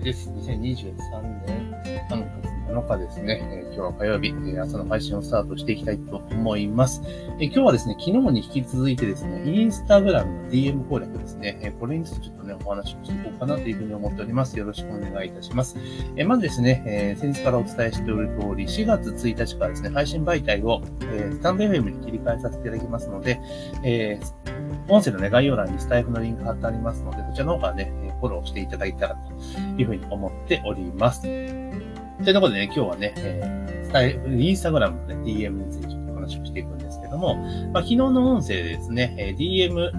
です。2023年3月7日ですね、えー、今日は火曜日、えー、朝の配信をスタートしていきたいと思います、えー、今日はですね、昨日に引き続いてですね、インスタグラムの DM 攻略ですね、えこれについてちょっとね、お話をしていこうかなというふうに思っております。よろしくお願いいたします。えまずですね、え先日からお伝えしておる通り、4月1日からですね、配信媒体を、えスタンド FM に切り替えさせていただきますので、え音声のね、概要欄にスタイフのリンク貼ってありますので、そちらの方からね、フォローしていただいたらというふうに思っております。というところでね、今日はね、えー、スタイル、インスタグラムのね、DM についてちょっと話をしていくんですけども、まあ、昨日の音声でですね、え、DM、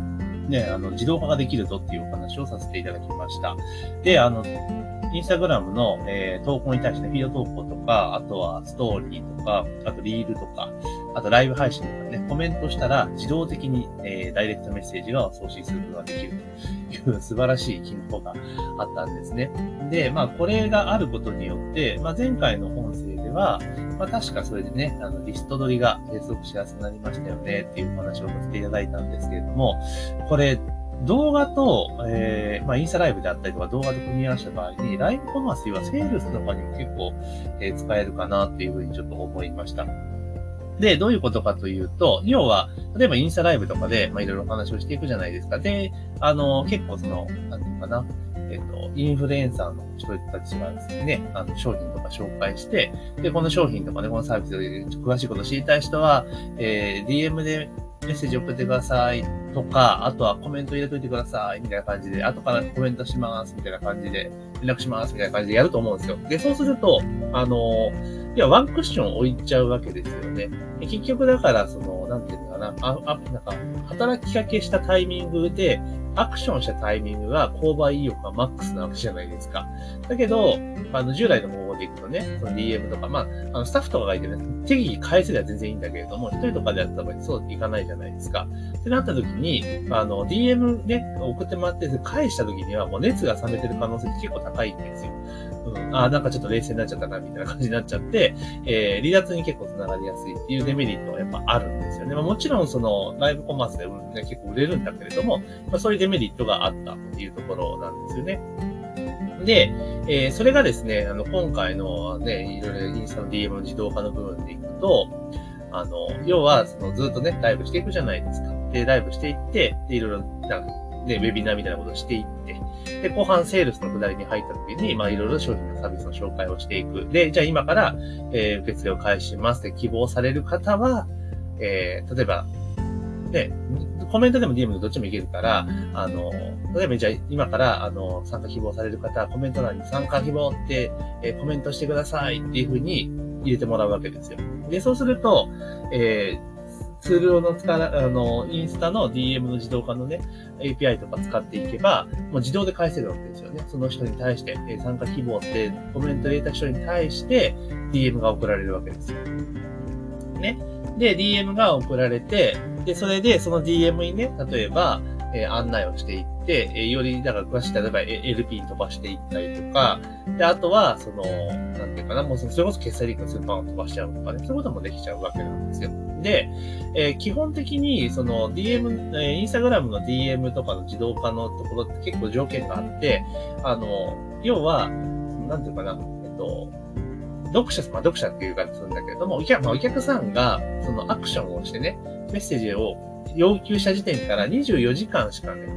ね、あの、自動化ができるぞっていうお話をさせていただきました。で、あの、インスタグラムの、えー、投稿に対して、フィード投稿とか、あとはストーリーとか、あとリールとか、あとライブ配信とかね、コメントしたら自動的に、えー、ダイレクトメッセージが送信することができるという素晴らしい機能があったんですね。で、まあこれがあることによって、まあ前回の音声では、まあ確かそれでね、あのリスト取りが継続しやすくなりましたよねっていうお話をさせていただいたんですけれども、これ動画と、えー、まあ、インスタライブであったりとか動画と組み合わせた場合に、ライブコマースはセールスとかにも結構、えー、使えるかなっていうふうにちょっと思いました。で、どういうことかというと、要は、例えばインスタライブとかで、まあ、いろいろお話をしていくじゃないですか。で、あの、結構その、なんていうかな、えっと、インフルエンサーの人たちがですね、あの、商品とか紹介して、で、この商品とかね、このサービスで詳しいことを知りたい人は、えー、DM でメッセージ送ってくださいとか、あとはコメント入れといてくださいみたいな感じで、後からコメントしますみたいな感じで、連絡しますみたいな感じでやると思うんですよ。で、そうすると、あの、いや、ワンクッション置いちゃうわけですよね。結局だから、その、なんていうのかな、あ、あ、なんか、働きかけしたタイミングで、アクションしたタイミングが購買意欲がマックスなわけじゃないですか。だけど、あの、従来の方法でいくとね、その DM とか、まあ、あの、スタッフとかがいてね、適宜返せりゃ全然いいんだけれども、一人とかでやった場合そういかないじゃないですか。ってなった時に、あの、DM ね、送ってもらって、返した時にはもう熱が冷めてる可能性って結構高いんですよ。うん、あなんかちょっと冷静になっちゃったな、みたいな感じになっちゃって、えー、離脱に結構繋がりやすいっていうデメリットはやっぱあるんですよね。まあ、もちろんその、ライブコマースで、ね、結構売れるんだけれども、まあ、そういうデメリットがあったっていうところなんですよね。で、えー、それがですね、あの、今回のね、いろいろインスタの DM の自動化の部分でいくと、あの、要は、その、ずっとね、ライブしていくじゃないですか。で、ライブしていって、で、いろいろ、なんか、ね、ウェビナーみたいなことをしていって、で、後半セールスのくだりに入った時に、まあ、いろいろ商品のサービスの紹介をしていく。で、じゃあ今から、えー、受付を開始しますって希望される方は、えー、例えば、ね、コメントでも DM でどっちもいけるから、あの、例えばじゃあ今から、あの、参加希望される方はコメント欄に参加希望って、えー、コメントしてくださいっていうふうに入れてもらうわけですよ。で、そうすると、えー、ツールの使あの、インスタの DM の自動化のね、API とか使っていけば、もう自動で返せるわけですよね。その人に対して、え参加希望ってコメント入れた人に対して、DM が送られるわけですよ。ね。で、DM が送られて、で、それで、その DM にね、例えば、えー、案内をしていって、えー、より、だから詳しい、例えば LP に飛ばしていったりとか、で、あとは、その、なんていうかな、もうそれこそ決済リンクのスーパーを飛ばしちゃうとかね、そういうこともできちゃうわけなんですよ。で、えー、基本的に、その DM、えー、インスタグラムの DM とかの自動化のところって結構条件があって、あの、要は、なんていうかな、えっと、読者、まあ、読者っていうかするんだけれども、お客,、まあ、お客さんが、そのアクションをしてね、メッセージを要求した時点から24時間しかね、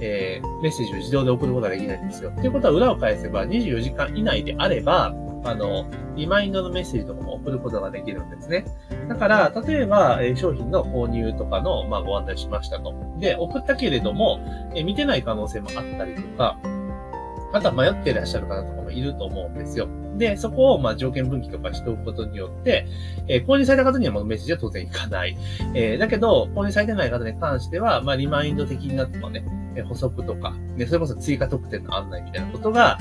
えー、メッセージを自動で送ることができないんですよ。ということは裏を返せば24時間以内であれば、あの、リマインドのメッセージとかも送ることができるんですね。だから、例えば、え商品の購入とかの、まあ、ご案内しましたと。で、送ったけれども、え見てない可能性もあったりとか、あとは迷っていらっしゃる方とかもいると思うんですよ。で、そこを、まあ、条件分岐とかしておくことによって、えー、購入された方にはもうメッセージは当然いかない。えー、だけど、購入されてない方に関しては、まあ、リマインド的になってもね、え補足とか、ね、それこそ追加特典の案内みたいなことが、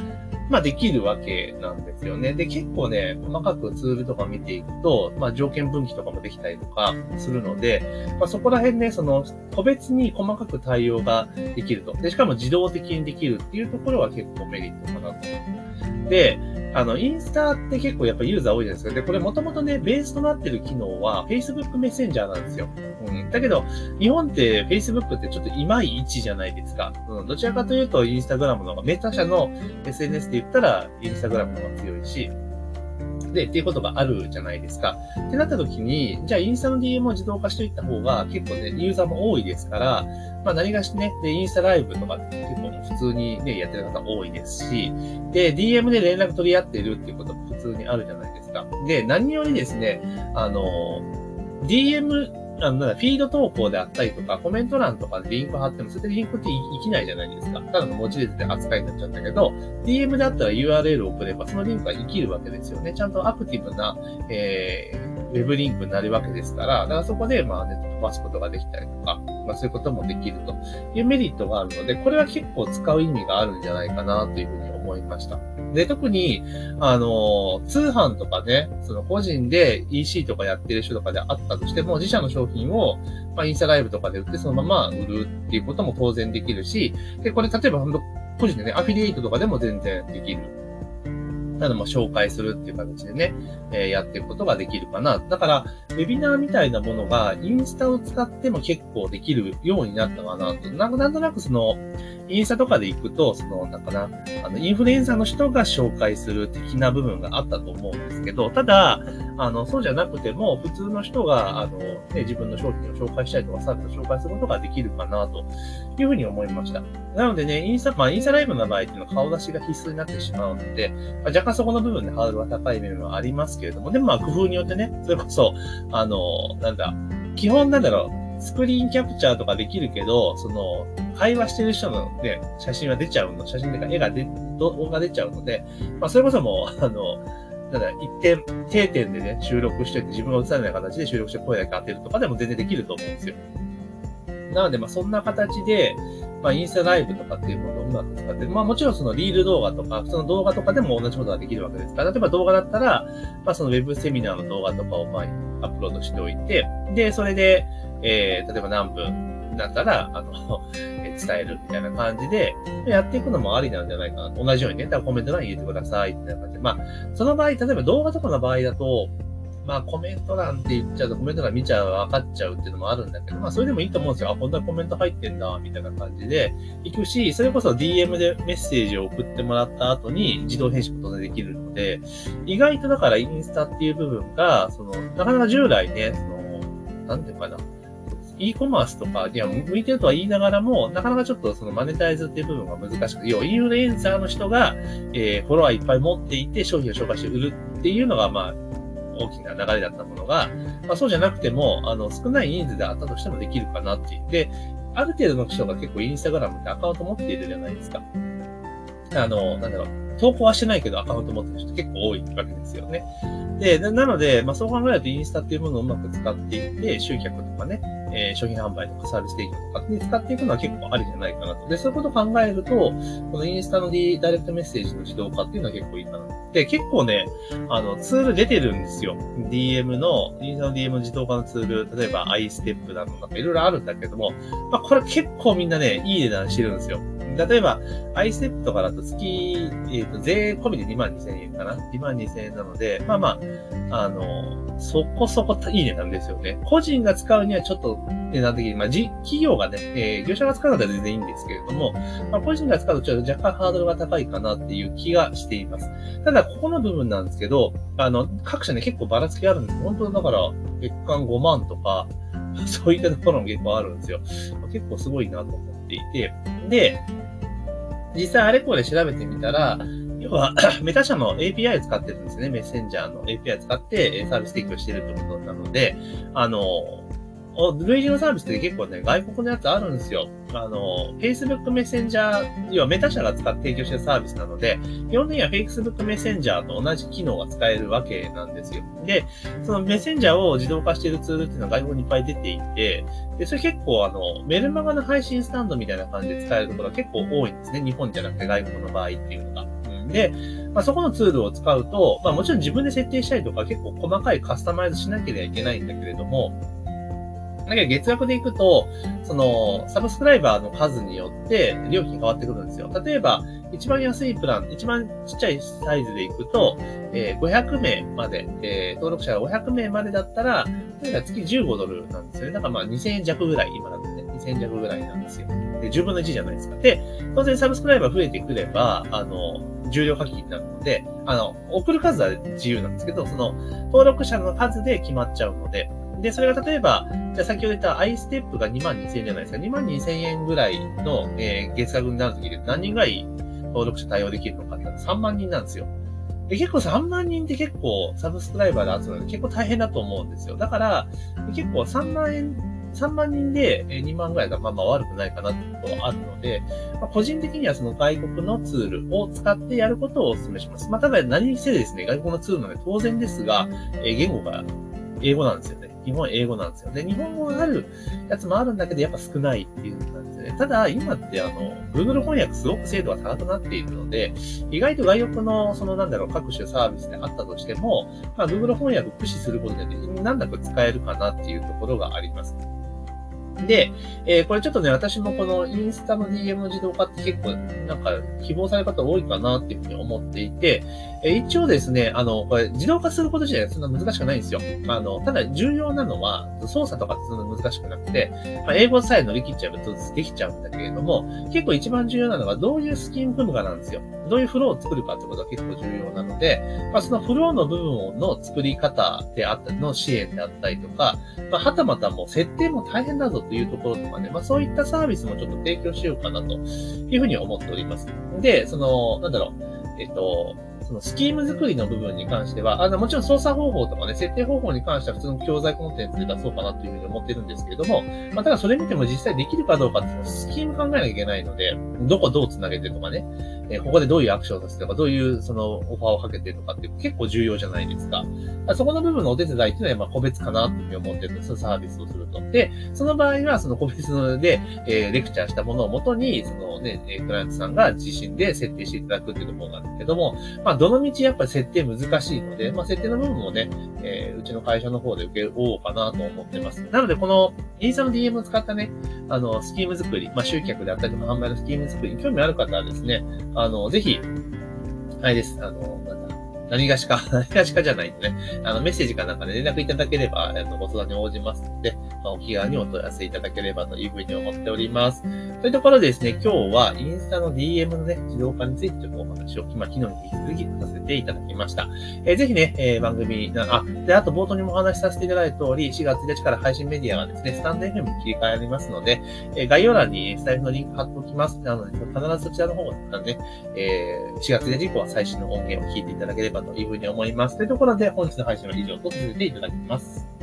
まあできるわけなんですよね。で、結構ね、細かくツールとか見ていくと、まあ条件分岐とかもできたりとかするので、まあそこら辺ね、その個別に細かく対応ができると。で、しかも自動的にできるっていうところは結構メリットかなと。で、あの、インスタって結構やっぱユーザー多いじゃないですか。で、これもともとね、ベースとなってる機能は Facebook メッセンジャーなんですよ。うん。だけど、日本って Facebook ってちょっといまいちじゃないですか。うん。どちらかというと、インスタグラムの方が、メタ社の SNS で言ったら、インスタグラムの方が強いし、で、っていうことがあるじゃないですか。ってなった時に、じゃあインスタの DM を自動化していった方が結構ね、ユーザーも多いですから、まあ何がしね、で、インスタライブとか結普通にね、やってる方多いですし、で、DM で連絡取り合ってるっていうことも普通にあるじゃないですか。で、何よりですね、あの、DM あの、フィード投稿であったりとか、コメント欄とかでリンク貼っても、それでリンクって生きないじゃないですか。ただの文字列で扱いになっちゃったけど、DM だったら URL を送れば、そのリンクは生きるわけですよね。ちゃんとアクティブな、えー、ウェブリンクになるわけですから、だからそこで、まあ、ネット飛ばすことができたりとか、まあ、そういうこともできるというメリットがあるので、これは結構使う意味があるんじゃないかなというふうに思いました。で、特に、あの、通販とかね、その個人で EC とかやってる人とかであったとしても、自社の商品を、まあ、インスタライブとかで売ってそのまま売るっていうことも当然できるし、で、これ例えば、個人でね、アフィリエイトとかでも全然できるなのも紹介するっていう形でね、えー、やっていくことができるかな。だから、ウェビナーみたいなものがインスタを使っても結構できるようになったかなと。なんなんとなくその、インスタとかで行くと、その、なんかな、あの、インフルエンサーの人が紹介する的な部分があったと思うんですけど、ただ、あの、そうじゃなくても、普通の人が、あの、ね、自分の商品を紹介したりとか、サービスを紹介することができるかな、というふうに思いました。なのでね、インスタ、まあ、インスタライブの場合っていうのは顔出しが必須になってしまうので、まあ、若干そこの部分でハードルが高い面はありますけれども、でもまあ、工夫によってね、それこそ、あの、なんだ、基本なんだろう、スクリーンキャプチャーとかできるけど、その、会話してる人のね、写真は出ちゃうの、写真とか絵が出、動画が出ちゃうので、まあ、それこそもう、あの、なんだ、一点、定点でね、収録してて、自分が映さない形で収録して声だけ当てるとかでも全然できると思うんですよ。なので、まあ、そんな形で、まあ、インスタライブとかっていうものをうまく使って、まあ、もちろんそのリール動画とか、普通の動画とかでも同じことができるわけですから、例えば動画だったら、まあ、そのウェブセミナーの動画とかを、まあ、アップロードしておいて、で、それで、えー、例えば何分だったら、あの、伝えるみたいな感じで、やっていくのもありなんじゃないかなと。同じようにね、だからコメント欄に入れてください、みたいな感じで。まあ、その場合、例えば動画とかの場合だと、まあコメント欄って言っちゃうとコメント欄見ちゃう、分かっちゃうっていうのもあるんだけど、まあそれでもいいと思うんですよ。あ、こんなコメント入ってんだ、みたいな感じで行くし、それこそ DM でメッセージを送ってもらった後に自動返信も当然できるので、意外とだからインスタっていう部分が、その、なかなか従来ね、その、なんていうかな、e コマースとかには向いてるとは言いながらも、なかなかちょっとそのマネタイズっていう部分が難しくて、要はインフルエンサーの人が、えー、フォロワーいっぱい持っていて商品を紹介して売るっていうのが、まあ、大きな流れだったものが、まあ、そうじゃなくても、あの、少ない人数であったとしてもできるかなっていう。で、ある程度の人が結構インスタグラムってアカウント持っているじゃないですか。あの、なんだろう、投稿はしてないけどアカウント持ってる人結構多いわけですよね。で、なので、まあ、そう考えるとインスタっていうものをうまく使っていって、集客とかね、えー、商品販売とかサービス提供とかに使っていくのは結構ありじゃないかなと。で、そういうことを考えると、このインスタの D ダイレクトメッセージの自動化っていうのは結構いいかな。で、結構ね、あの、ツール出てるんですよ。DM の、インスタの DM の自動化のツール、例えば iStep だの、なんかいろいろあるんだけども、まあ、これ結構みんなね、いい値段してるんですよ。例えば、iStep とかだと月、えっ、ー、と、税込みで2万2千円かな ?2 万2千円なので、まあまあ、あの、そこそこいい値段ですよね。個人が使うにはちょっと値段的に、まあ、企業がね、えー、業者が使うのは全然いいんですけれども、まあ、個人が使うとちょっと若干ハードルが高いかなっていう気がしています。ただ、ここの部分なんですけど、あの、各社ね、結構ばらつきあるんです。本当だから、月間5万とか、そういったところも結構あるんですよ。結構すごいなと思っていて。で、実際あれこれ調べてみたら、要は、メタ社の API を使ってるんですね。メッセンジャーの API を使ってサービス提供してるってことなので、あの、類似のサービスって結構ね、外国のやつあるんですよ。あの、Facebook メッセンジャー、要はメタ社が使って提供してるサービスなので、基本的には Facebook メッセンジャーと同じ機能が使えるわけなんですよ。で、そのメッセンジャーを自動化しているツールっていうのは外国にいっぱい出ていて、で、それ結構あの、メルマガの配信スタンドみたいな感じで使えるところが結構多いんですね。日本じゃなくて外国の場合っていうのが。で、まあ、そこのツールを使うと、まあ、もちろん自分で設定したりとか結構細かいカスタマイズしなければいけないんだけれども、だけど月額でいくと、その、サブスクライバーの数によって料金変わってくるんですよ。例えば、一番安いプラン、一番ちっちゃいサイズでいくと、えー、500名まで、えー、登録者が500名までだったら、月15ドルなんですよね。だからまあ2000円弱ぐらい、今だとね、2000円弱ぐらいなんですよ。で、10分の1じゃないですか。で、当然サブスクライバー増えてくれば、あの、重量課金になるので、あの、送る数は自由なんですけど、その、登録者の数で決まっちゃうので、で、それが例えば、じゃあ先ほど言ったアイステップが2万2000円じゃないですか。2万2000円ぐらいの、えー、月額になるときで何人ぐらい登録者対応できるのかって3万人なんですよ。で結構3万人って結構サブスクライバーで集める結構大変だと思うんですよ。だから、結構3万円、3万人で2万ぐらいがまあまあ悪くないかなってことはあるので、まあ、個人的にはその外国のツールを使ってやることをお勧めします。まあ、ただ何にせですね、外国のツールなので当然ですが、え言語が英語なんですよね。基本英語なんですよ。で、日本語があるやつもあるんだけど、やっぱ少ないっていう感じですよね。ただ、今ってあの、Google 翻訳すごく精度が高くなっているので、意外と外国の、そのなんだろう、各種サービスであったとしても、まあ、Google 翻訳を駆使することで、ね、難なく使えるかなっていうところがあります。で、えー、これちょっとね、私もこのインスタの DM 自動化って結構、なんか、希望される方多いかなっていうふうに思っていて、えー、一応ですね、あの、これ自動化すること自体はそんな難しくないんですよ。あの、ただ重要なのは、操作とかってそんな難しくなくて、まあ、英語さえ乗り切っちゃうとできちゃうんだけれども、結構一番重要なのがどういうスキーム組むかなんですよ。どういうフローを作るかってことが結構重要なので、まあ、そのフローの部分の作り方であったりの支援であったりとか、まあ、はたまたもう設定も大変だぞというところとかね、まあ、そういったサービスもちょっと提供しようかなというふうに思っております。で、その、なんだろう、えっと、そのスキーム作りの部分に関しては、あの、もちろん操作方法とかね、設定方法に関しては普通の教材コンテンツで出そうかなというふうに思ってるんですけれども、まあ、ただそれ見ても実際できるかどうかっていうのスキーム考えなきゃいけないので、どこどう繋げてとかね、えここでどういうアクションをさせてとか、どういうそのオファーをかけてとかって結構重要じゃないですか。そこの部分のお手伝いっていうのはま個別かなというふうに思ってるんです、サービスをすると。で、その場合はその個別で、えー、レクチャーしたものをもとに、そのね、クライアントさんが自身で設定していただくっていうところなんですけども、まあ、どの道やっぱり設定難しいので、まあ、設定の部分もね、えー、うちの会社の方で受けようかなと思ってます。なので、このインスタの DM を使ったね、あの、スキーム作り、まあ、集客であったりとか販売のスキーム作りに興味ある方はですね、あの、ぜひ、あれです。あの、何がしか、何がしかじゃないとね、あの、メッセージかなんかで連絡いただければ、あの、ご相談に応じますので、お気軽にお問い合わせいただければというふうに思っております。というところでですね、今日はインスタの DM のね、自動化についてちょっとお話を、まあ、昨日に引き続きさせていただきました。えー、ぜひね、えー、番組な、あ、で、あと冒頭にもお話しさせていただいた通り、4月1日から配信メディアがですね、スタンド FM に切り替えありますので、えー、概要欄にスタイルのリンク貼っておきます。なので、必ずそちらの方からね、えー、4月1日以降は最新の音源を聞いていただければというふうに思います。というところで、本日の配信は以上とさせていただきます。